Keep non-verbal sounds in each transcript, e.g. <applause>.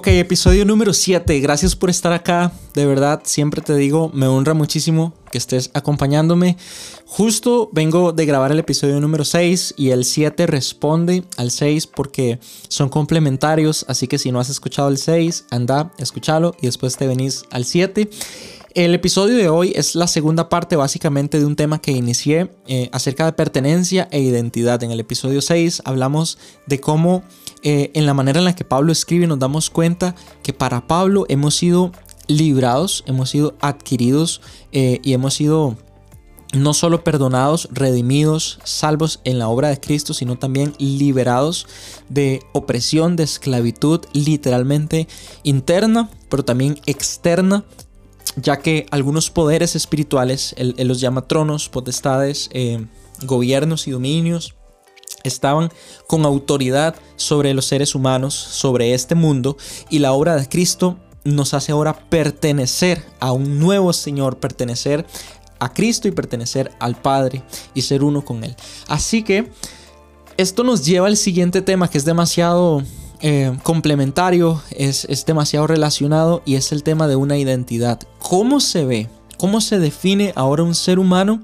Ok, episodio número 7. Gracias por estar acá. De verdad, siempre te digo, me honra muchísimo que estés acompañándome. Justo vengo de grabar el episodio número 6 y el 7 responde al 6 porque son complementarios. Así que si no has escuchado el 6, anda, escúchalo y después te venís al 7. El episodio de hoy es la segunda parte básicamente de un tema que inicié eh, acerca de pertenencia e identidad. En el episodio 6 hablamos de cómo eh, en la manera en la que Pablo escribe nos damos cuenta que para Pablo hemos sido librados, hemos sido adquiridos eh, y hemos sido no solo perdonados, redimidos, salvos en la obra de Cristo, sino también liberados de opresión, de esclavitud literalmente interna, pero también externa ya que algunos poderes espirituales, él, los llama tronos, potestades, eh, gobiernos y dominios, estaban con autoridad sobre los seres humanos, sobre este mundo, y la obra de Cristo nos hace ahora pertenecer a un nuevo Señor, pertenecer a Cristo y pertenecer al Padre y ser uno con Él. Así que esto nos lleva al siguiente tema que es demasiado eh, complementario, es, es demasiado relacionado y es el tema de una identidad. ¿Cómo se ve? ¿Cómo se define ahora un ser humano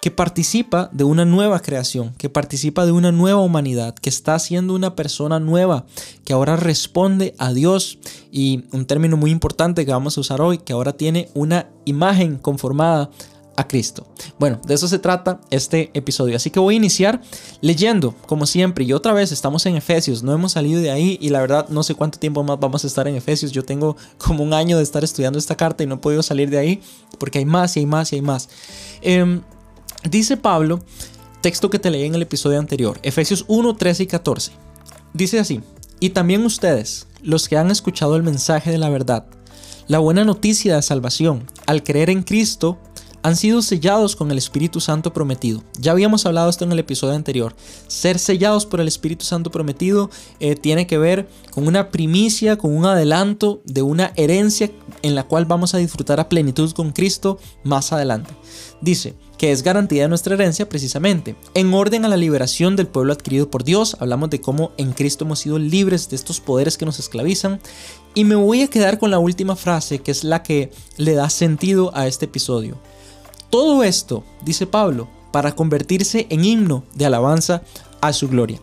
que participa de una nueva creación, que participa de una nueva humanidad, que está siendo una persona nueva, que ahora responde a Dios y un término muy importante que vamos a usar hoy, que ahora tiene una imagen conformada a Cristo. Bueno, de eso se trata este episodio. Así que voy a iniciar leyendo, como siempre. Y otra vez estamos en Efesios, no hemos salido de ahí y la verdad no sé cuánto tiempo más vamos a estar en Efesios. Yo tengo como un año de estar estudiando esta carta y no he podido salir de ahí porque hay más y hay más y hay más. Em, dice Pablo, texto que te leí en el episodio anterior, Efesios 1, 13 y 14. Dice así, y también ustedes, los que han escuchado el mensaje de la verdad, la buena noticia de salvación, al creer en Cristo, han sido sellados con el Espíritu Santo prometido. Ya habíamos hablado esto en el episodio anterior. Ser sellados por el Espíritu Santo prometido eh, tiene que ver con una primicia, con un adelanto de una herencia en la cual vamos a disfrutar a plenitud con Cristo más adelante. Dice que es garantía de nuestra herencia precisamente. En orden a la liberación del pueblo adquirido por Dios, hablamos de cómo en Cristo hemos sido libres de estos poderes que nos esclavizan. Y me voy a quedar con la última frase, que es la que le da sentido a este episodio. Todo esto, dice Pablo, para convertirse en himno de alabanza a su gloria.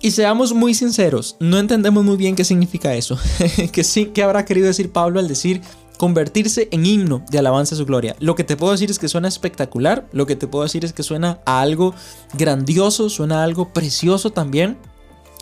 Y seamos muy sinceros, no entendemos muy bien qué significa eso. <laughs> ¿Qué, sí, ¿Qué habrá querido decir Pablo al decir convertirse en himno de alabanza a su gloria? Lo que te puedo decir es que suena espectacular, lo que te puedo decir es que suena a algo grandioso, suena a algo precioso también,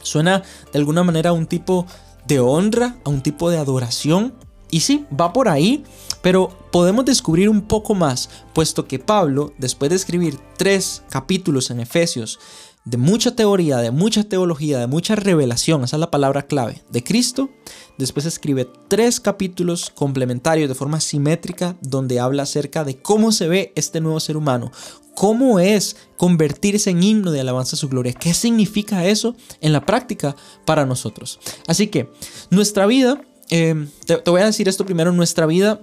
suena de alguna manera a un tipo de honra, a un tipo de adoración. Y sí, va por ahí, pero podemos descubrir un poco más, puesto que Pablo, después de escribir tres capítulos en Efesios, de mucha teoría, de mucha teología, de mucha revelación, esa es la palabra clave, de Cristo, después escribe tres capítulos complementarios de forma simétrica donde habla acerca de cómo se ve este nuevo ser humano, cómo es convertirse en himno de alabanza a su gloria, qué significa eso en la práctica para nosotros. Así que nuestra vida, eh, te, voy a decir esto primero, nuestra vida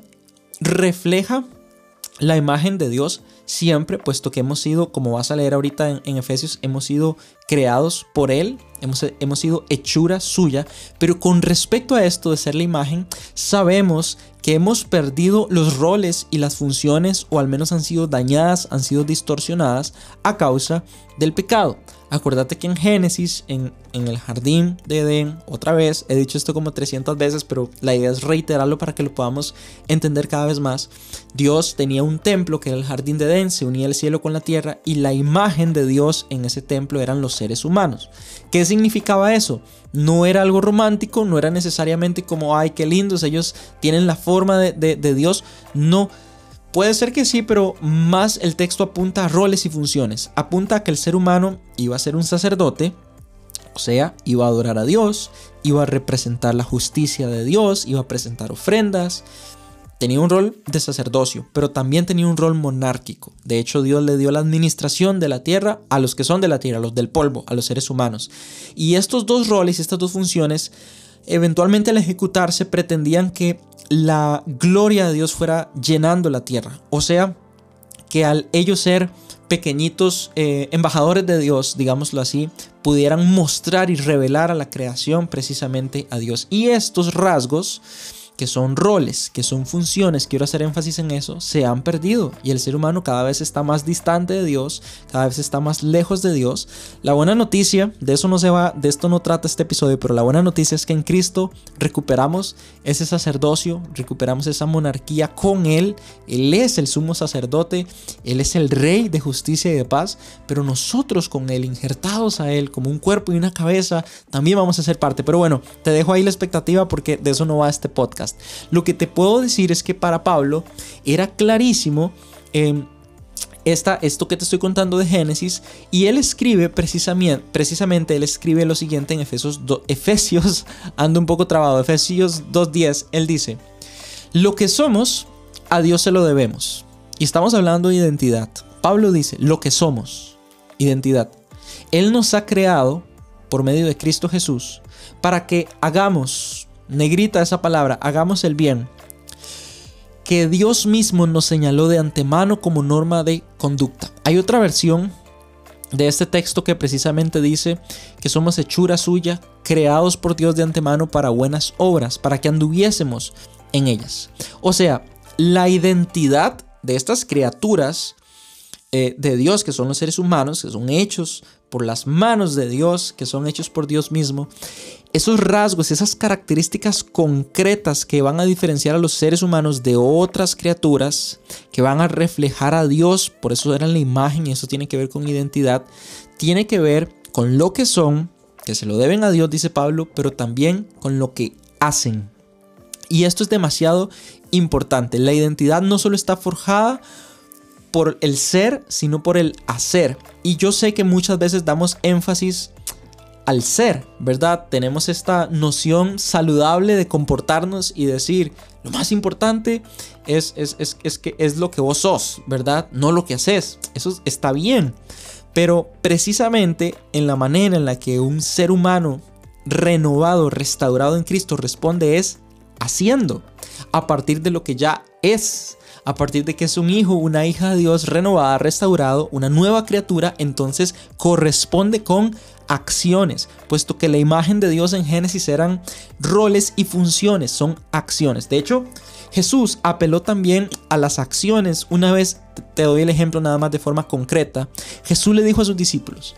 refleja la imagen de Dios siempre, puesto que hemos sido, como vas a leer ahorita en, Efesios, hemos sido creados por Él, hemos, hemos sido hechura suya, pero con respecto a esto de ser la imagen, sabemos que hemos perdido los roles y las funciones, o al menos han sido dañadas, han sido distorsionadas a causa del pecado. Acuérdate que en Génesis, en, el jardín de Edén, otra vez, he dicho esto como 300 veces, pero la idea es reiterarlo para que lo podamos entender cada vez más. Dios tenía un templo que era el jardín de Edén, se unía el cielo con la tierra y la imagen de Dios en ese templo eran los seres humanos. ¿Qué significaba eso? No era algo romántico, no era necesariamente como, ay, qué lindos, ellos tienen la forma de, de Dios. No, Puede ser que sí, pero más el texto apunta a roles y funciones. Apunta a que el ser humano iba a ser un sacerdote, o sea, iba a adorar a Dios, iba a representar la justicia de Dios, iba a presentar ofrendas. Tenía un rol de sacerdocio, pero también tenía un rol monárquico. De hecho, Dios le dio la administración de la tierra a los que son de la tierra, a los del polvo, a los seres humanos. Y estos dos roles, estas dos funciones, eventualmente al ejecutarse pretendían que la gloria de Dios fuera llenando la tierra. O sea, que al ellos ser pequeñitos eh, embajadores de Dios, digámoslo así, pudieran mostrar y revelar a la creación precisamente a Dios. Y estos rasgos que son roles, que son funciones, quiero hacer énfasis en eso, se han perdido y el ser humano cada vez está más distante de Dios, cada vez está más lejos de Dios. La buena noticia, de eso no se va, de esto no trata este episodio, pero la buena noticia es que en Cristo recuperamos ese sacerdocio, recuperamos esa monarquía con él, él es el sumo sacerdote, él es el rey de justicia y de paz, pero nosotros con él injertados a él como un cuerpo y una cabeza, también vamos a ser parte. Pero bueno, te dejo ahí la expectativa porque de eso no va este podcast. Lo que te puedo decir es que para Pablo era clarísimo em, esta, esto que te estoy contando de Génesis y él escribe precisamente, precisamente él escribe lo siguiente en Efesios, Efesios <laughs> ando un poco trabado, Efesios 2.10, él dice, lo que somos, a Dios se lo debemos. Y estamos hablando de identidad. Pablo dice, lo que somos, identidad. Él nos ha creado por medio de Cristo Jesús para que hagamos negrita esa palabra, hagamos el bien, que Dios mismo nos señaló de antemano como norma de conducta. Hay otra versión de este texto que precisamente dice que somos hechura suya, creados por Dios de antemano para buenas obras, para que anduviésemos en ellas. O sea, la identidad de estas criaturas eh, de Dios, que son los seres humanos, que son hechos por las manos de Dios, que son hechos por Dios mismo, esos rasgos, esas características concretas que van a diferenciar a los seres humanos de otras criaturas, que van a reflejar a Dios, por eso eran la imagen y eso tiene que ver con identidad, tiene que ver con lo que son, que se lo deben a Dios, dice Pablo, pero también con lo que hacen. Y esto es demasiado importante. La identidad no solo está forjada por el ser, sino por el hacer. Y yo sé que muchas veces damos énfasis al ser, ¿verdad? Tenemos esta noción saludable de comportarnos y decir, lo más importante es, es, es, que es lo que vos sos, ¿verdad? No lo que haces. Eso está bien. Pero precisamente en la manera en la que un ser humano renovado, restaurado en Cristo responde es haciendo, a partir de lo que ya es a partir de que es un hijo, una hija de Dios renovada, restaurado, una nueva criatura, entonces corresponde con acciones, puesto que la imagen de Dios en Génesis eran roles y funciones, son acciones. De hecho, Jesús apeló también a las acciones. Una vez te doy el ejemplo nada más de forma concreta. Jesús le dijo a sus discípulos,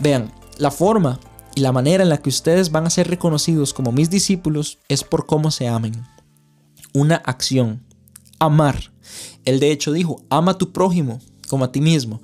vean, la forma y la manera en la que ustedes van a ser reconocidos como mis discípulos es por cómo se amen. Una acción, amar. Él de hecho dijo, ama a tu prójimo como a ti mismo.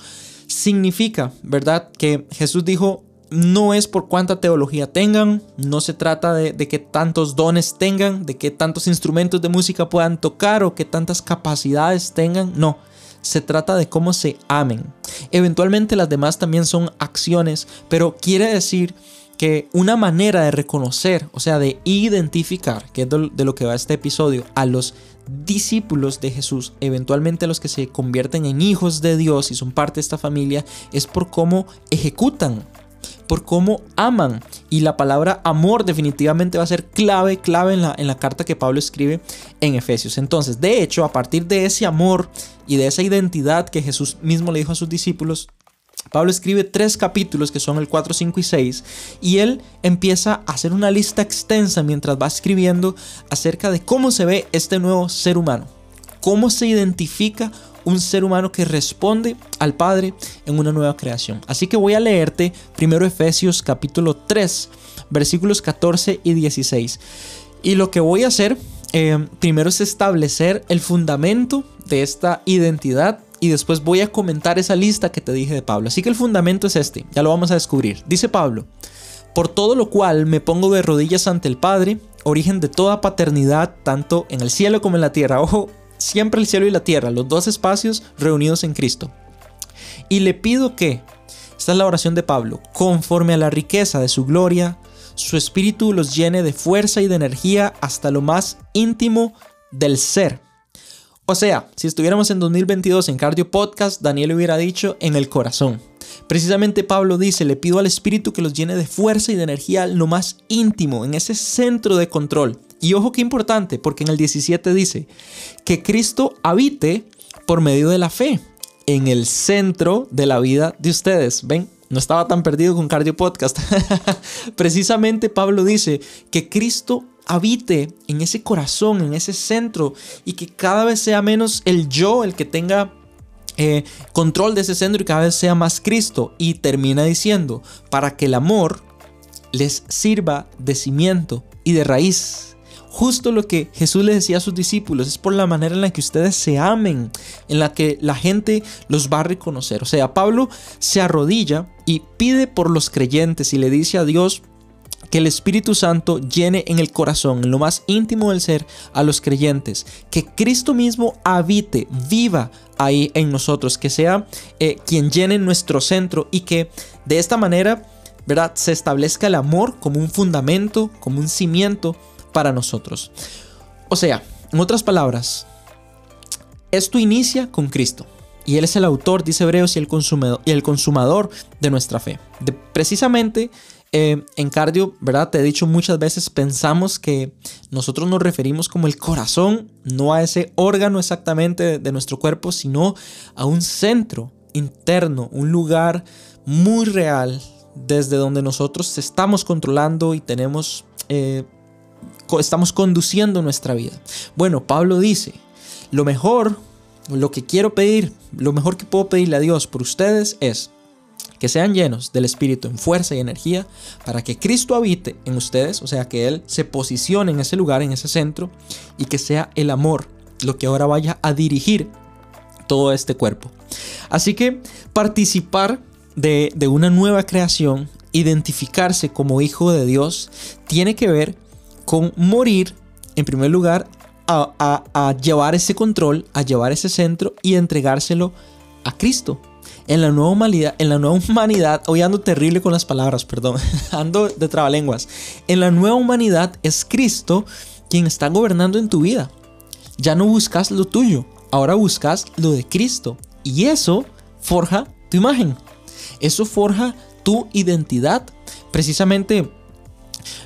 Significa, ¿verdad? Que Jesús dijo, no es por cuánta teología tengan, no se trata de, de, que tantos dones tengan, de que tantos instrumentos de música puedan tocar o que tantas capacidades tengan, no, se trata de cómo se amen. Eventualmente las demás también son acciones, pero quiere decir que una manera de reconocer, o sea, de identificar, que es de lo que va este episodio, a los discípulos de Jesús, eventualmente los que se convierten en hijos de Dios y son parte de esta familia, es por cómo ejecutan por cómo aman. Y la palabra amor definitivamente va a ser clave, clave en la, en la carta que Pablo escribe en Efesios. Entonces, de hecho, a partir de ese amor y de esa identidad que Jesús mismo le dijo a sus discípulos, Pablo escribe tres capítulos que son el 4, 5 y 6 y él empieza a hacer una lista extensa mientras va escribiendo acerca de cómo se ve este nuevo ser humano, cómo se identifica un ser humano que responde al Padre en una nueva creación. Así que voy a leerte primero Efesios capítulo 3, versículos 14 y 16. Y lo que voy a hacer eh, primero es establecer el fundamento de esta identidad y después voy a comentar esa lista que te dije de Pablo. Así que el fundamento es este, ya lo vamos a descubrir. Dice Pablo, por todo lo cual me pongo de rodillas ante el Padre, origen de toda paternidad, tanto en el cielo como en la tierra. Ojo, siempre el cielo y la tierra, los dos espacios reunidos en Cristo. Y le pido que, esta es la oración de Pablo, conforme a la riqueza de su gloria, su espíritu los llene de fuerza y de energía hasta lo más íntimo del ser. O sea, si estuviéramos en 2022 en Cardio Podcast, Daniel hubiera dicho en el corazón. Precisamente Pablo dice, le pido al Espíritu que los llene de fuerza y de energía lo más íntimo, en ese centro de control. Y ojo que importante, porque en el 17 dice, que Cristo habite por medio de la fe en el centro de la vida de ustedes. ¿Ven? No estaba tan perdido con Cardio Podcast. <laughs> Precisamente Pablo dice que Cristo habite en ese corazón, en ese centro, y que cada vez sea menos el yo el que tenga eh, control de ese centro y cada vez sea más Cristo. Y termina diciendo, para que el amor les sirva de cimiento y de raíz Justo lo que Jesús le decía a sus discípulos es por la manera en la que ustedes se amen, en la que la gente los va a reconocer. O sea, Pablo se arrodilla y pide por los creyentes y le dice a Dios que el Espíritu Santo llene en el corazón, en lo más íntimo del ser, a los creyentes. Que Cristo mismo habite, viva ahí en nosotros, que sea eh, quien llene nuestro centro y que de esta manera, ¿verdad? Se establezca el amor como un fundamento, como un cimiento para nosotros. O sea, en otras palabras, esto inicia con Cristo. Y Él es el autor, dice Hebreos, y el consumador, y el consumador de nuestra fe. De, precisamente eh, en cardio, ¿verdad? Te he dicho muchas veces, pensamos que nosotros nos referimos como el corazón, no a ese órgano exactamente de, nuestro cuerpo, sino a un centro interno, un lugar muy real desde donde nosotros estamos controlando y tenemos eh, estamos conduciendo nuestra vida. Bueno, Pablo dice, lo mejor, lo que quiero pedir, lo mejor que puedo pedirle a Dios por ustedes es que sean llenos del Espíritu en fuerza y energía para que Cristo habite en ustedes, o sea, que Él se posicione en ese lugar, en ese centro, y que sea el amor lo que ahora vaya a dirigir todo este cuerpo. Así que participar de, una nueva creación, identificarse como hijo de Dios, tiene que ver con morir, en primer lugar, a, llevar ese control, a llevar ese centro y entregárselo a Cristo. En la nueva humanidad, en la nueva humanidad, <laughs> hoy ando terrible con las palabras, perdón, <laughs> ando de trabalenguas. En la nueva humanidad es Cristo quien está gobernando en tu vida. Ya no buscas lo tuyo, ahora buscas lo de Cristo. Y eso forja tu imagen. Eso forja tu identidad. Precisamente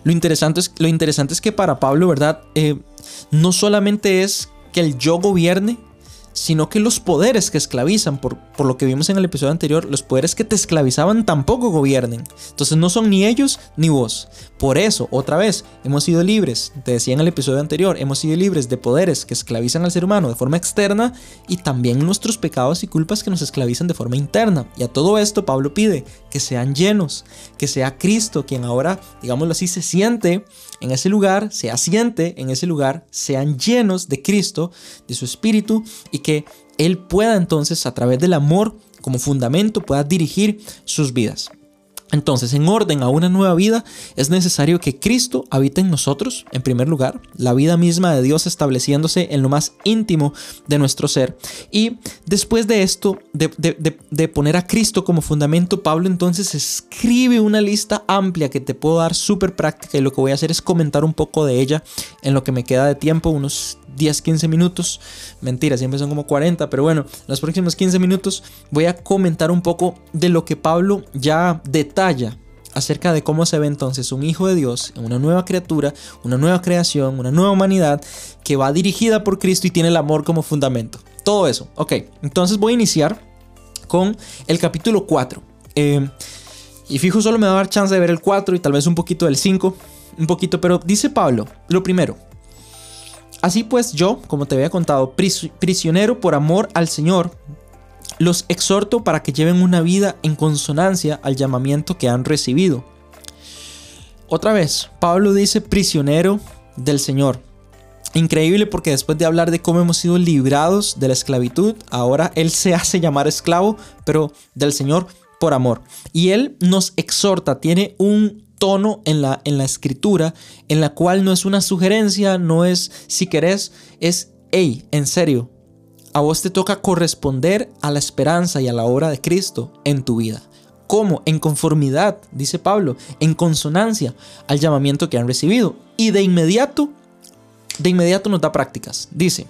lo interesante es, lo interesante es que para Pablo, ¿verdad? Eh, no solamente es que el yo gobierne, sino que los poderes que esclavizan, por, por, lo que vimos en el episodio anterior, los poderes que te esclavizaban tampoco gobiernen. Entonces no son ni ellos ni vos. Por eso, otra vez, hemos sido libres, te decía en el episodio anterior, hemos sido libres de poderes que esclavizan al ser humano de forma externa y también nuestros pecados y culpas que nos esclavizan de forma interna. Y a todo esto Pablo pide que sean llenos, que sea Cristo quien ahora, digámoslo así, se siente en ese lugar, se asiente en ese lugar, sean llenos de Cristo, de su Espíritu y que Él pueda entonces a través del amor como fundamento pueda dirigir sus vidas. Entonces, en orden a una nueva vida, es necesario que Cristo habite en nosotros, en primer lugar, la vida misma de Dios estableciéndose en lo más íntimo de nuestro ser. Y después de esto, de, poner a Cristo como fundamento, Pablo entonces escribe una lista amplia que te puedo dar súper práctica y lo que voy a hacer es comentar un poco de ella en lo que me queda de tiempo, unos 10, 15 minutos. Mentira, siempre son como 40, pero bueno, los próximos 15 minutos voy a comentar un poco de lo que Pablo ya detalla acerca de cómo se ve entonces un hijo de Dios, una nueva criatura, una nueva creación, una nueva humanidad que va dirigida por Cristo y tiene el amor como fundamento. Todo eso. Ok, entonces voy a iniciar con el capítulo 4. Eh, y fijo, solo me va a dar chance de ver el 4 y tal vez un poquito del 5. Un poquito, pero dice Pablo, lo primero, Así pues yo, como te había contado, prisionero por amor al Señor, los exhorto para que lleven una vida en consonancia al llamamiento que han recibido. Otra vez, Pablo dice prisionero del Señor. Increíble porque después de hablar de cómo hemos sido librados de la esclavitud, ahora Él se hace llamar esclavo, pero del Señor por amor. Y Él nos exhorta, tiene un tono en la, en la escritura en la cual no es una sugerencia, no es si querés, es, hey, en serio, a vos te toca corresponder a la esperanza y a la obra de Cristo en tu vida. ¿Cómo? En conformidad, dice Pablo, en consonancia al llamamiento que han recibido. Y de inmediato, de inmediato nos da prácticas. Dice,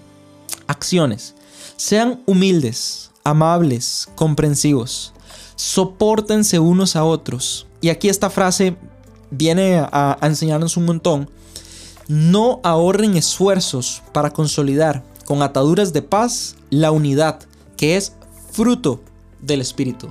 acciones. Sean humildes, amables, comprensivos. Sopórtense unos a otros. Y aquí esta frase viene a, enseñarnos un montón. No ahorren esfuerzos para consolidar con ataduras de paz la unidad, que es fruto del Espíritu.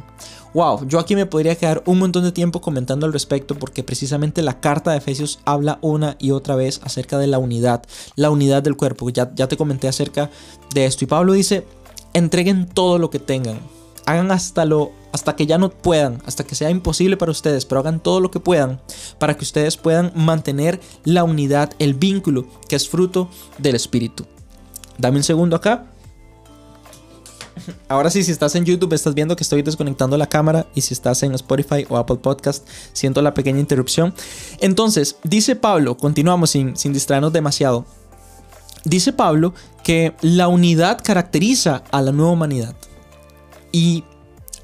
Wow, yo aquí me podría quedar un montón de tiempo comentando al respecto porque precisamente la carta de Efesios habla una y otra vez acerca de la unidad, la unidad del cuerpo. Ya, ya te comenté acerca de esto y Pablo dice, entreguen todo lo que tengan, hagan hasta lo hasta que ya no puedan, hasta que sea imposible para ustedes, pero hagan todo lo que puedan para que ustedes puedan mantener la unidad, el vínculo que es fruto del espíritu. Dame un segundo acá. Ahora sí, si estás en YouTube estás viendo que estoy desconectando la cámara y si estás en Spotify o Apple Podcast siento la pequeña interrupción. Entonces, dice Pablo, continuamos sin, sin distraernos demasiado. Dice Pablo que la unidad caracteriza a la nueva humanidad. Y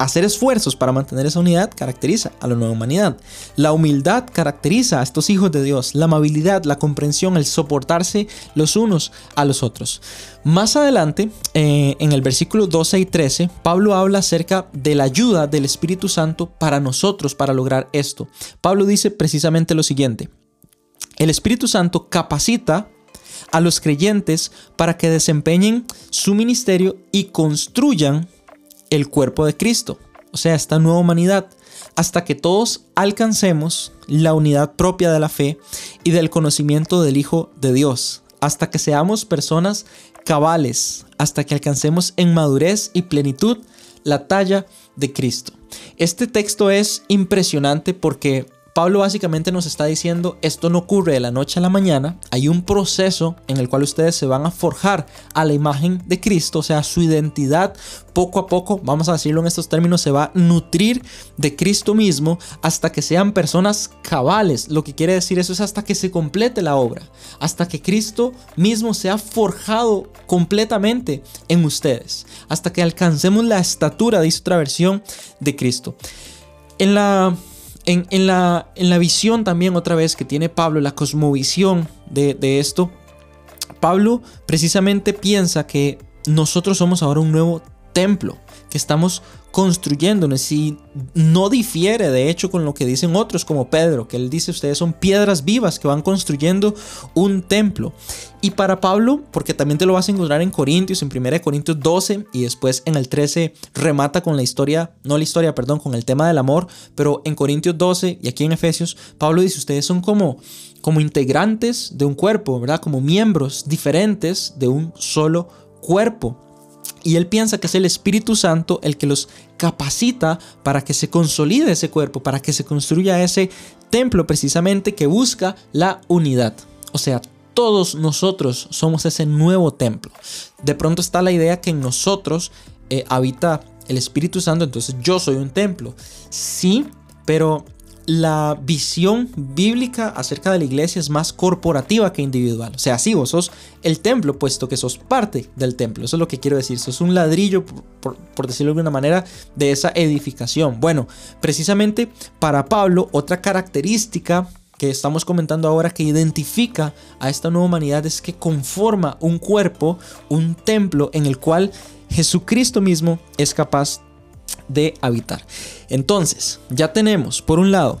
hacer esfuerzos para mantener esa unidad caracteriza a la nueva humanidad. La humildad caracteriza a estos hijos de Dios. La amabilidad, la comprensión, el soportarse los unos a los otros. Más adelante, eh, en el versículo 12 y 13, Pablo habla acerca de la ayuda del Espíritu Santo para nosotros para lograr esto. Pablo dice precisamente lo siguiente. El Espíritu Santo capacita a los creyentes para que desempeñen su ministerio y construyan el cuerpo de Cristo, o sea, esta nueva humanidad, hasta que todos alcancemos la unidad propia de la fe y del conocimiento del Hijo de Dios, hasta que seamos personas cabales, hasta que alcancemos en madurez y plenitud la talla de Cristo. Este texto es impresionante porque Pablo básicamente nos está diciendo, esto no ocurre de la noche a la mañana, hay un proceso en el cual ustedes se van a forjar a la imagen de Cristo, o sea, su identidad poco a poco, vamos a decirlo en estos términos, se va a nutrir de Cristo mismo hasta que sean personas cabales. Lo que quiere decir eso es hasta que se complete la obra, hasta que Cristo mismo sea forjado completamente en ustedes, hasta que alcancemos la estatura, dice otra versión, de Cristo. En la en, la, en la visión también otra vez que tiene Pablo, la cosmovisión de, de esto, Pablo precisamente piensa que nosotros somos ahora un nuevo templo que estamos construyéndonos y no difiere de hecho con lo que dicen otros como Pedro, que él dice ustedes son piedras vivas que van construyendo un templo. Y para Pablo, porque también te lo vas a encontrar en Corintios, en 1 Corintios 12 y después en el 13 remata con la historia, no la historia, perdón, con el tema del amor, pero en Corintios 12 y aquí en Efesios, Pablo dice ustedes son como como integrantes de un cuerpo, ¿verdad? Como miembros diferentes de un solo cuerpo. Y él piensa que es el Espíritu Santo el que los capacita para que se consolide ese cuerpo, para que se construya ese templo precisamente que busca la unidad. O sea, todos nosotros somos ese nuevo templo. De pronto está la idea que en nosotros eh, habita el Espíritu Santo, entonces yo soy un templo. Sí, pero la visión bíblica acerca de la iglesia es más corporativa que individual. O sea, sí, vos sos el templo, puesto que sos parte del templo. Eso es lo que quiero decir. Sos un ladrillo, por, decirlo de alguna manera, de esa edificación. Bueno, precisamente para Pablo, otra característica que estamos comentando ahora que identifica a esta nueva humanidad es que conforma un cuerpo, un templo en el cual Jesucristo mismo es capaz de habitar. Entonces, ya tenemos, por un lado,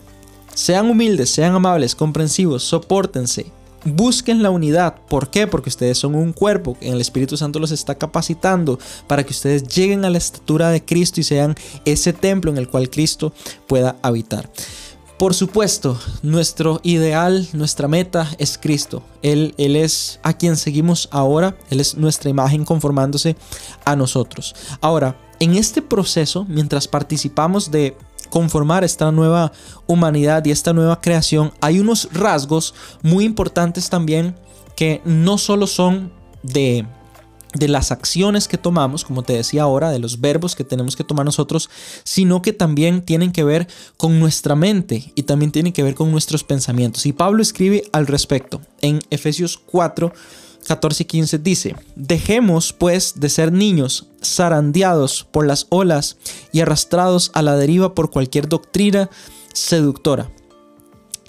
sean humildes, sean amables, comprensivos, soportense, busquen la unidad. ¿Por qué? Porque ustedes son un cuerpo, en el Espíritu Santo los está capacitando para que ustedes lleguen a la estatura de Cristo y sean ese templo en el cual Cristo pueda habitar. Por supuesto, nuestro ideal, nuestra meta es Cristo. Él, él es a quien seguimos ahora, Él es nuestra imagen conformándose a nosotros. Ahora, en este proceso, mientras participamos de conformar esta nueva humanidad y esta nueva creación, hay unos rasgos muy importantes también que no solo son de de las acciones que tomamos, como te decía ahora, de los verbos que tenemos que tomar nosotros, sino que también tienen que ver con nuestra mente y también tienen que ver con nuestros pensamientos. Y Pablo escribe al respecto en Efesios 4, 14 y 15 dice, dejemos pues de ser niños zarandeados por las olas y arrastrados a la deriva por cualquier doctrina seductora.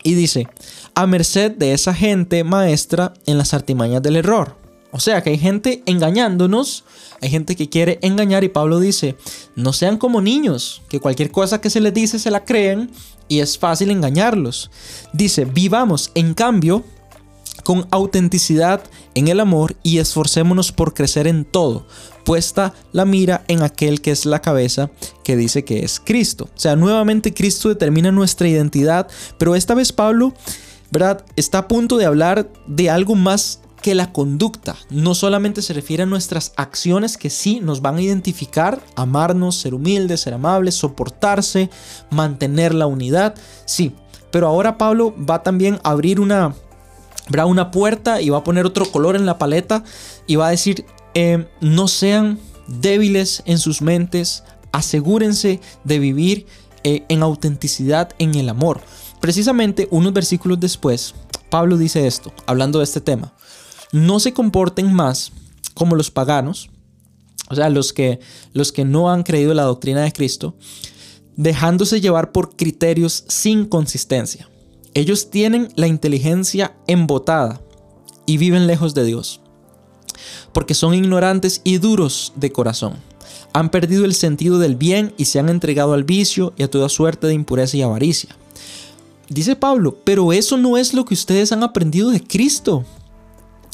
Y dice, a merced de esa gente maestra en las artimañas del error. O sea que hay gente engañándonos, hay gente que quiere engañar y Pablo dice, no sean como niños, que cualquier cosa que se les dice se la creen y es fácil engañarlos. Dice, vivamos en cambio con autenticidad en el amor y esforcémonos por crecer en todo, puesta la mira en aquel que es la cabeza, que dice que es Cristo. O sea, nuevamente Cristo determina nuestra identidad, pero esta vez Pablo, ¿verdad? Está a punto de hablar de algo más que la conducta. No solamente se refiere a nuestras acciones que sí nos van a identificar, amarnos, ser humildes, ser amables, soportarse, mantener la unidad, sí. Pero ahora Pablo va también a abrir una, una puerta y va a poner otro color en la paleta y va a decir, eh, no sean débiles en sus mentes, asegúrense de vivir eh, en autenticidad en el amor. Precisamente unos versículos después, Pablo dice esto, hablando de este tema no se comporten más como los paganos, o sea, los que, los que no han creído la doctrina de Cristo, dejándose llevar por criterios sin consistencia. Ellos tienen la inteligencia embotada y viven lejos de Dios, porque son ignorantes y duros de corazón. Han perdido el sentido del bien y se han entregado al vicio y a toda suerte de impureza y avaricia. Dice Pablo, pero eso no es lo que ustedes han aprendido de Cristo.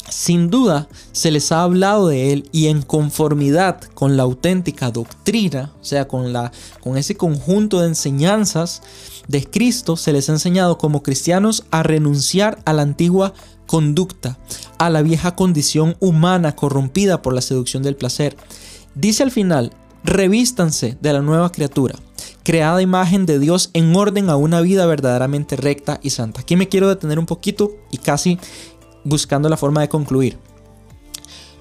Sin duda, se les ha hablado de él y en conformidad con la auténtica doctrina, o sea, con, la, con ese conjunto de enseñanzas de Cristo, se les ha enseñado como cristianos a renunciar a la antigua conducta, a la vieja condición humana corrompida por la seducción del placer. Dice al final, revístanse de la nueva criatura, creada imagen de Dios en orden a una vida verdaderamente recta y santa. Aquí me quiero detener un poquito y casi buscando la forma de concluir.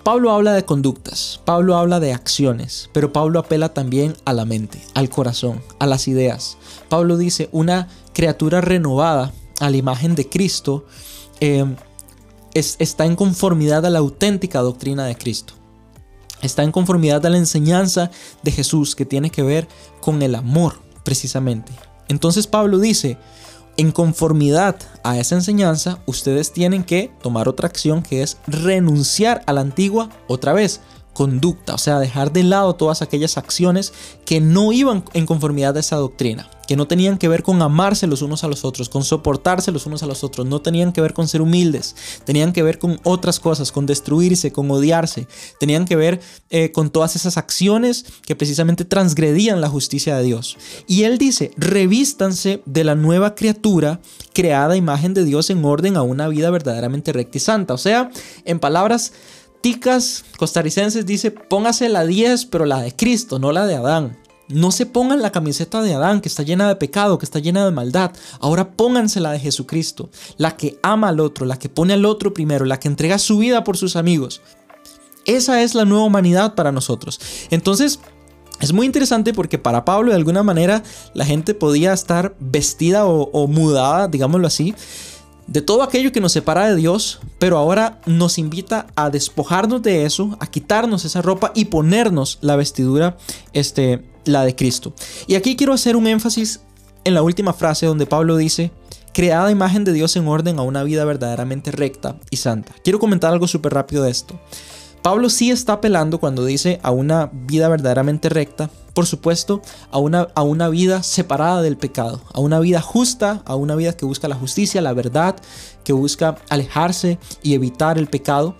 Pablo habla de conductas, Pablo habla de acciones, pero Pablo apela también a la mente, al corazón, a las ideas. Pablo dice, una criatura renovada a la imagen de Cristo eh, está en conformidad a la auténtica doctrina de Cristo. Está en conformidad a la enseñanza de Jesús que tiene que ver con el amor precisamente. Entonces Pablo dice, en conformidad a esa enseñanza, ustedes tienen que tomar otra acción que es renunciar a la antigua otra vez, conducta, o sea, dejar de lado todas aquellas acciones que no iban en conformidad a esa doctrina, que no tenían que ver con amarse los unos a los otros, con soportarse los unos a los otros, no tenían que ver con ser humildes, tenían que ver con otras cosas, con destruirse, con odiarse, tenían que ver eh, con todas esas acciones que precisamente transgredían la justicia de Dios. Y él dice, revístanse de la nueva criatura creada imagen de Dios en orden a una vida verdaderamente recta y santa. O sea, en palabras ticas costarricenses dice, póngase la 10, pero la de Cristo, no la de Adán. No se pongan la camiseta de Adán, que está llena de pecado, que está llena de maldad. Ahora pónganse la de Jesucristo, la que ama al otro, la que pone al otro primero, la que entrega su vida por sus amigos. Esa es la nueva humanidad para nosotros. Entonces, es muy interesante porque para Pablo, de alguna manera, la gente podía estar vestida o, o mudada, digámoslo así, de todo aquello que nos separa de Dios, pero ahora nos invita a despojarnos de eso, a quitarnos esa ropa y ponernos la vestidura, este, la de Cristo. Y aquí quiero hacer un énfasis en la última frase donde Pablo dice, creada imagen de Dios en orden a una vida verdaderamente recta y santa. Quiero comentar algo súper rápido de esto. Pablo sí está apelando cuando dice a una vida verdaderamente recta, por supuesto, a una, a una vida separada del pecado, a una vida justa, a una vida que busca la justicia, la verdad, que busca alejarse y evitar el pecado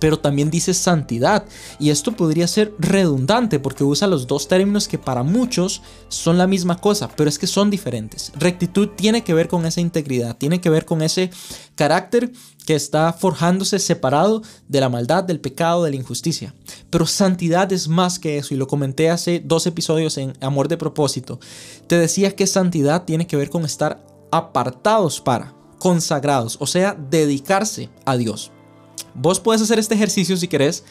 pero también dice santidad. Y esto podría ser redundante porque usa los dos términos que para muchos son la misma cosa, pero es que son diferentes. Rectitud tiene que ver con esa integridad, tiene que ver con ese carácter que está forjándose separado de la maldad, del pecado, de la injusticia. Pero santidad es más que eso y lo comenté hace dos episodios en Amor de propósito. Te decía que santidad tiene que ver con estar apartados para, consagrados, o sea, dedicarse a Dios. Vos puedes hacer este ejercicio si querés,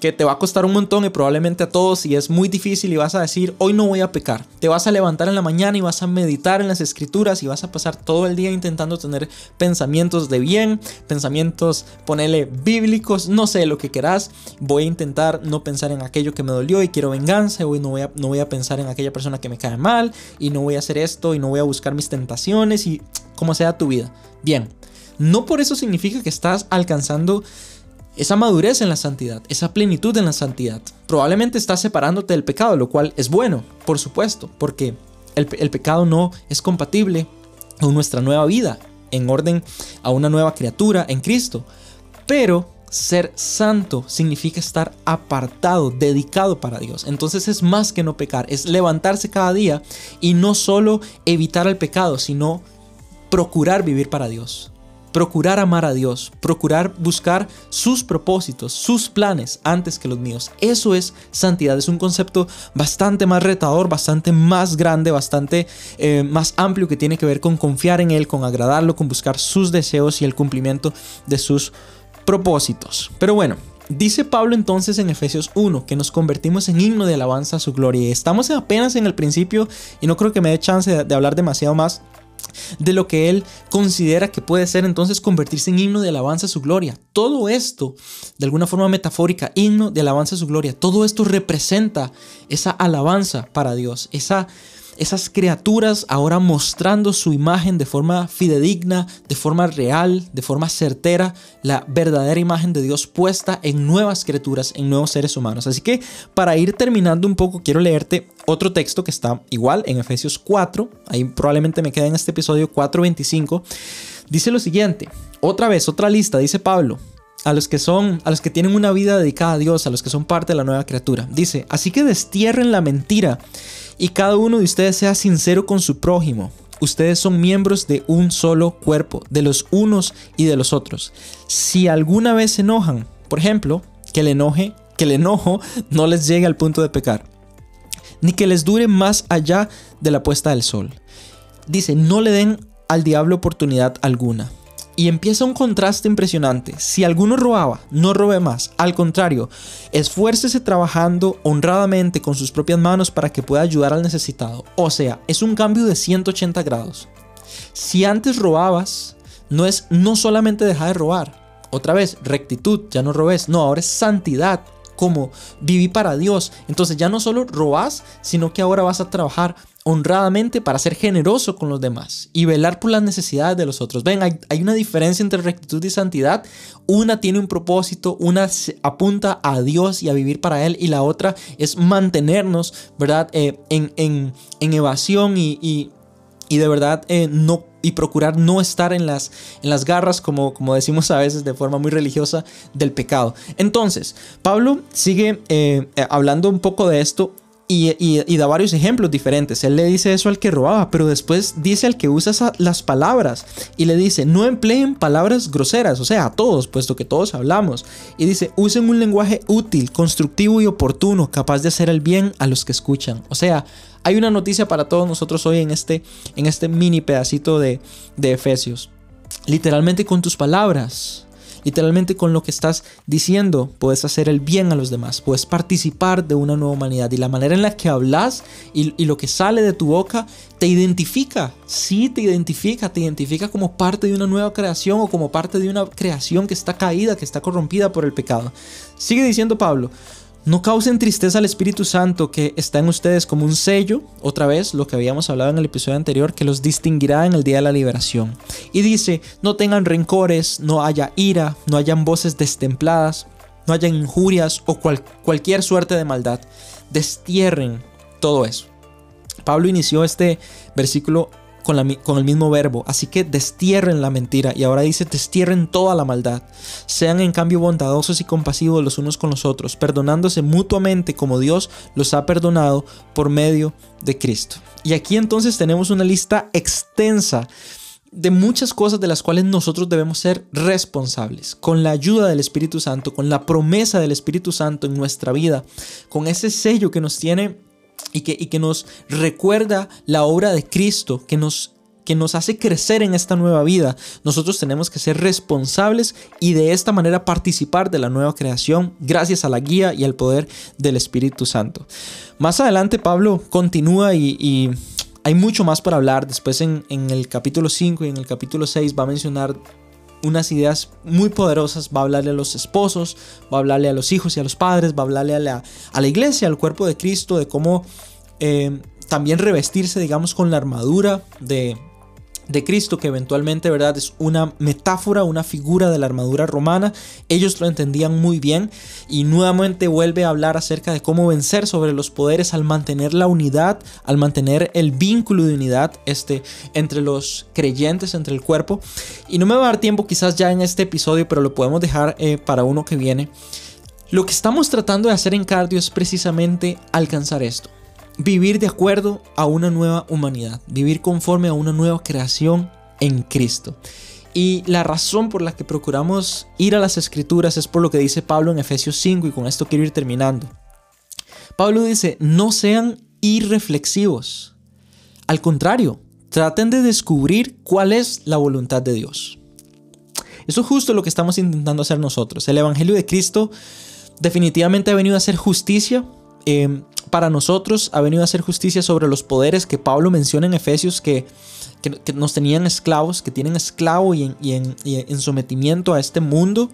que te va a costar un montón y probablemente a todos y es muy difícil y vas a decir, hoy no voy a pecar. Te vas a levantar en la mañana y vas a meditar en las escrituras y vas a pasar todo el día intentando tener pensamientos de bien, pensamientos, ponele bíblicos, no sé, lo que querás. Voy a intentar no pensar en aquello que me dolió y quiero venganza, hoy no voy a, no voy a pensar en aquella persona que me cae mal y no voy a hacer esto y no voy a buscar mis tentaciones y como sea tu vida. Bien, no por eso significa que estás alcanzando esa madurez en la santidad, esa plenitud en la santidad. Probablemente estás separándote del pecado, lo cual es bueno, por supuesto, porque el, pecado no es compatible con nuestra nueva vida. en orden a una nueva criatura en Cristo. Pero ser santo significa estar apartado, dedicado para Dios. Entonces es más que no pecar, es levantarse cada día y no solo evitar el pecado, sino procurar vivir para Dios. Procurar amar a Dios, procurar buscar sus propósitos, sus planes antes que los míos. Eso es santidad. Es un concepto bastante más retador, bastante más grande, bastante eh, más amplio que tiene que ver con confiar en Él, con agradarlo, con buscar sus deseos y el cumplimiento de sus propósitos. Pero bueno, Dice Pablo entonces en Efesios 1 que nos convertimos en himno de alabanza a su gloria. Estamos apenas en el principio y no creo que me dé chance de, hablar demasiado más de lo que él considera que puede ser entonces convertirse en himno de alabanza a su gloria. Todo esto, de alguna forma metafórica, himno de alabanza a su gloria, todo esto representa esa alabanza para Dios, esa esas criaturas ahora mostrando su imagen de forma fidedigna, de forma real, de forma certera, la verdadera imagen de Dios puesta en nuevas criaturas, en nuevos seres humanos. Así que para ir terminando un poco, quiero leerte otro texto que está igual en Efesios 4, ahí probablemente me queda en este episodio 4.25, dice lo siguiente, otra vez, otra lista, dice Pablo, a los que son, a los que tienen una vida dedicada a Dios, a los que son parte de la nueva criatura. Dice, así que destierren la mentira y cada uno de ustedes sea sincero con su prójimo. Ustedes son miembros de un solo cuerpo, de los unos y de los otros. Si alguna vez se enojan, por ejemplo, que el enoje, que el enojo no les llegue al punto de pecar, ni que les dure más allá de la puesta del sol. Dice, no le den al diablo oportunidad alguna. Y empieza un contraste impresionante. Si alguno robaba, no robe más. Al contrario, esfuércese trabajando honradamente con sus propias manos para que pueda ayudar al necesitado. O sea, es un cambio de 180 grados. Si antes robabas, no es no solamente dejar de robar. Otra vez, rectitud, ya no robes. No, ahora es santidad como viví para Dios. Entonces ya no solo robas, sino que ahora vas a trabajar honradamente para ser generoso con los demás y velar por las necesidades de los otros. Ven, hay, una diferencia entre rectitud y santidad. Una tiene un propósito, una apunta a Dios y a vivir para Él y la otra es mantenernos, ¿verdad? Eh, en, evasión y, de verdad eh, no y procurar no estar en las, en las garras, como, como decimos a veces de forma muy religiosa, del pecado. Entonces, Pablo sigue eh, hablando un poco de esto y, da varios ejemplos diferentes. Él le dice eso al que robaba, pero después dice al que usa las palabras y le dice, no empleen palabras groseras, o sea, a todos, puesto que todos hablamos. Y dice, usen un lenguaje útil, constructivo y oportuno, capaz de hacer el bien a los que escuchan. O sea, hay una noticia para todos nosotros hoy en este, en este mini pedacito de, de Efesios. Literalmente con tus palabras Literalmente con lo que estás diciendo puedes hacer el bien a los demás, puedes participar de una nueva humanidad y la manera en la que hablas y, lo que sale de tu boca te identifica, sí te identifica, te identifica como parte de una nueva creación o como parte de una creación que está caída, que está corrompida por el pecado. Sigue diciendo Pablo, no causen tristeza al Espíritu Santo que está en ustedes como un sello, otra vez lo que habíamos hablado en el episodio anterior, que los distinguirá en el día de la liberación. Y dice, no tengan rencores, no haya ira, no hayan voces destempladas, no hayan injurias o cualquier suerte de maldad. Destierren todo eso. Pablo inició este versículo con, el mismo verbo. Así que destierren la mentira. Y ahora dice, destierren toda la maldad. Sean en cambio bondadosos y compasivos los unos con los otros, perdonándose mutuamente como Dios los ha perdonado por medio de Cristo. Y aquí entonces tenemos una lista extensa de muchas cosas de las cuales nosotros debemos ser responsables, con la ayuda del Espíritu Santo, con la promesa del Espíritu Santo en nuestra vida, con ese sello que nos tiene y que, que nos recuerda la obra de Cristo, que nos que nos hace crecer en esta nueva vida, nosotros tenemos que ser responsables y de esta manera participar de la nueva creación gracias a la guía y al poder del Espíritu Santo. Más adelante Pablo continúa y, hay mucho más para hablar. Después en, en el capítulo 5 y en el capítulo 6 va a mencionar unas ideas muy poderosas, va a hablarle a los esposos, va a hablarle a los hijos y a los padres, va a hablarle a la, a la iglesia, al cuerpo de Cristo, de cómo eh, también revestirse, digamos, con la armadura de, de Cristo, que eventualmente, ¿verdad? Es una metáfora, una figura de la armadura romana. Ellos lo entendían muy bien y nuevamente vuelve a hablar acerca de cómo vencer sobre los poderes al mantener la unidad, al mantener el vínculo de unidad este, entre los creyentes, entre el cuerpo. Y no me va a dar tiempo quizás ya en este episodio, pero lo podemos dejar eh, para uno que viene. Lo que estamos tratando de hacer en cardio es precisamente alcanzar esto vivir de acuerdo a una nueva humanidad, vivir conforme a una nueva creación en Cristo. Y la razón por la que procuramos ir a las escrituras es por lo que dice Pablo en Efesios 5 y con esto quiero ir terminando. Pablo dice, no sean irreflexivos. Al contrario, traten de descubrir cuál es la voluntad de Dios. Eso es justo lo que estamos intentando hacer nosotros. El Evangelio de Cristo definitivamente ha venido a hacer justicia, eh, para nosotros ha venido a hacer justicia sobre los poderes que Pablo menciona en Efesios que, nos tenían esclavos, que tienen esclavo y en, sometimiento a este mundo.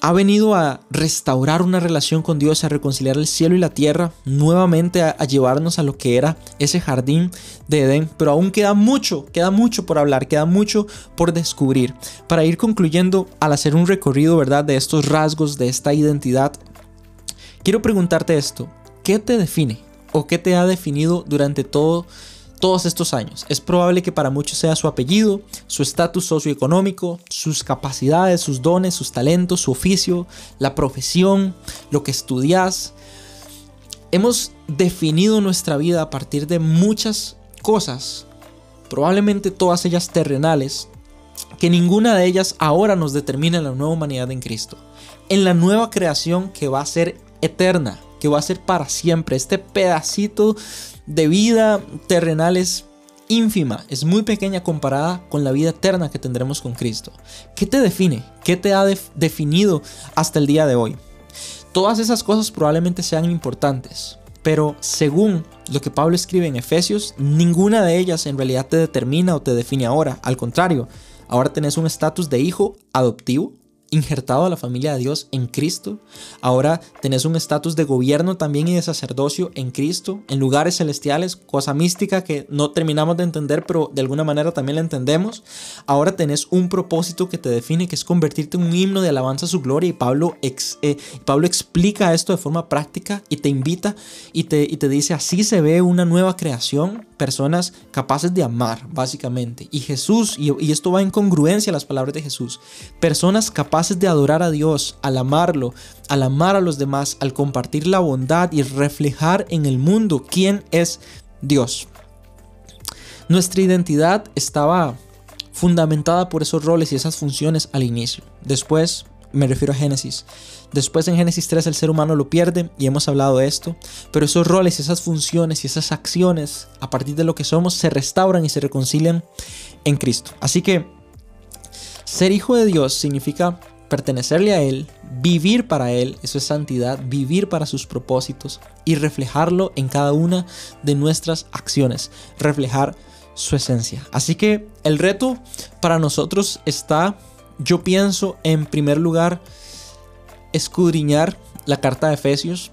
Ha venido a restaurar una relación con Dios, a reconciliar el cielo y la tierra, nuevamente a, a llevarnos a lo que era ese jardín de Edén. Pero aún queda mucho, queda mucho por hablar, queda mucho por descubrir. Para ir concluyendo, al hacer un recorrido, ¿verdad?, de estos rasgos, de esta identidad, quiero preguntarte esto. ¿Qué te define o qué te ha definido durante todo, todos estos años? Es probable que para muchos sea su apellido, su estatus socioeconómico, sus capacidades, sus dones, sus talentos, su oficio, la profesión, lo que estudias. Hemos definido nuestra vida a partir de muchas cosas, probablemente todas ellas terrenales, que ninguna de ellas ahora nos determina la nueva humanidad en Cristo, en la nueva creación que va a ser eterna que va a ser para siempre. Este pedacito de vida terrenal es ínfima, es muy pequeña comparada con la vida eterna que tendremos con Cristo. ¿Qué te define? ¿Qué te ha definido hasta el día de hoy? Todas esas cosas probablemente sean importantes, pero según lo que Pablo escribe en Efesios, ninguna de ellas en realidad te determina o te define ahora. Al contrario, ahora tenés un estatus de hijo adoptivo, injertado a la familia de Dios en Cristo. Ahora tenés un estatus de gobierno también y de sacerdocio en Cristo, en lugares celestiales, cosa mística que no terminamos de entender, pero de alguna manera también la entendemos. Ahora tenés un propósito que te define, que es convertirte en un himno de alabanza a su gloria. Y Pablo, eh, Pablo explica esto de forma práctica y te invita y te, y te dice, así se ve una nueva creación, personas capaces de amar, básicamente. Y Jesús, y, esto va en congruencia a las palabras de Jesús, personas capaces de adorar a Dios, al amarlo, al amar a los demás, al compartir la bondad y reflejar en el mundo quién es Dios. Nuestra identidad estaba fundamentada por esos roles y esas funciones al inicio. Después, me refiero a Génesis. Después en Génesis 3 el ser humano lo pierde y hemos hablado de esto, pero esos roles, esas funciones y esas acciones a partir de lo que somos se restauran y se reconcilian en Cristo. Así que ser hijo de Dios significa pertenecerle a Él, vivir para Él, eso es santidad, vivir para sus propósitos y reflejarlo en cada una de nuestras acciones, reflejar su esencia. Así que el reto para nosotros está, yo pienso, en primer lugar, escudriñar la carta de Efesios,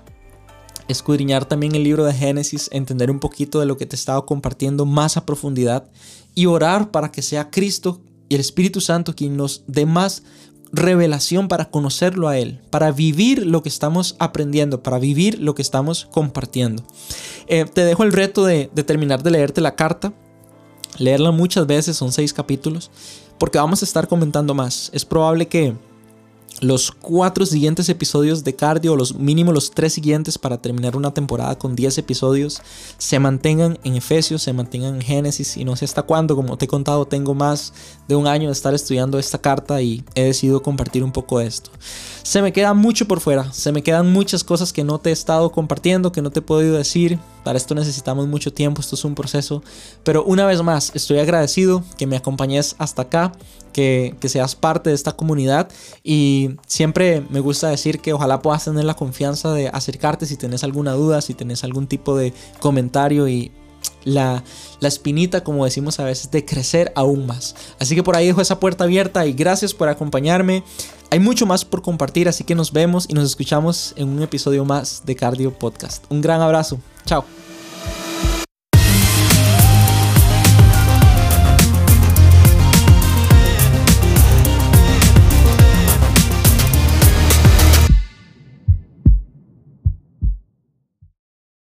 escudriñar también el libro de Génesis, entender un poquito de lo que te he estado compartiendo más a profundidad y orar para que sea Cristo y el Espíritu Santo quien nos dé más revelación para conocerlo a Él, para vivir lo que estamos aprendiendo, para vivir lo que estamos compartiendo. Eh, te dejo el reto de, de terminar de leerte la carta, leerla muchas veces, son seis capítulos, porque vamos a estar comentando más. Es probable que los cuatro siguientes episodios de cardio, los mínimo los tres siguientes para terminar una temporada con 10 episodios, se mantengan en Efesios, se mantengan en Génesis y no sé hasta cuándo, como te he contado, tengo más de un año de estar estudiando esta carta y he decidido compartir un poco de esto. Se me queda mucho por fuera, se me quedan muchas cosas que no te he estado compartiendo, que no te he podido decir, para esto necesitamos mucho tiempo, esto es un proceso, pero una vez más estoy agradecido que me acompañes hasta acá, que, seas parte de esta comunidad. Y siempre me gusta decir que ojalá puedas tener la confianza de acercarte si tienes alguna duda, si tienes algún tipo de comentario y la, la, espinita, como decimos a veces, de crecer aún más. Así que por ahí dejo esa puerta abierta y gracias por acompañarme. Hay mucho más por compartir, así que nos vemos y nos escuchamos en un episodio más de Cardio Podcast. Un gran abrazo. Chao.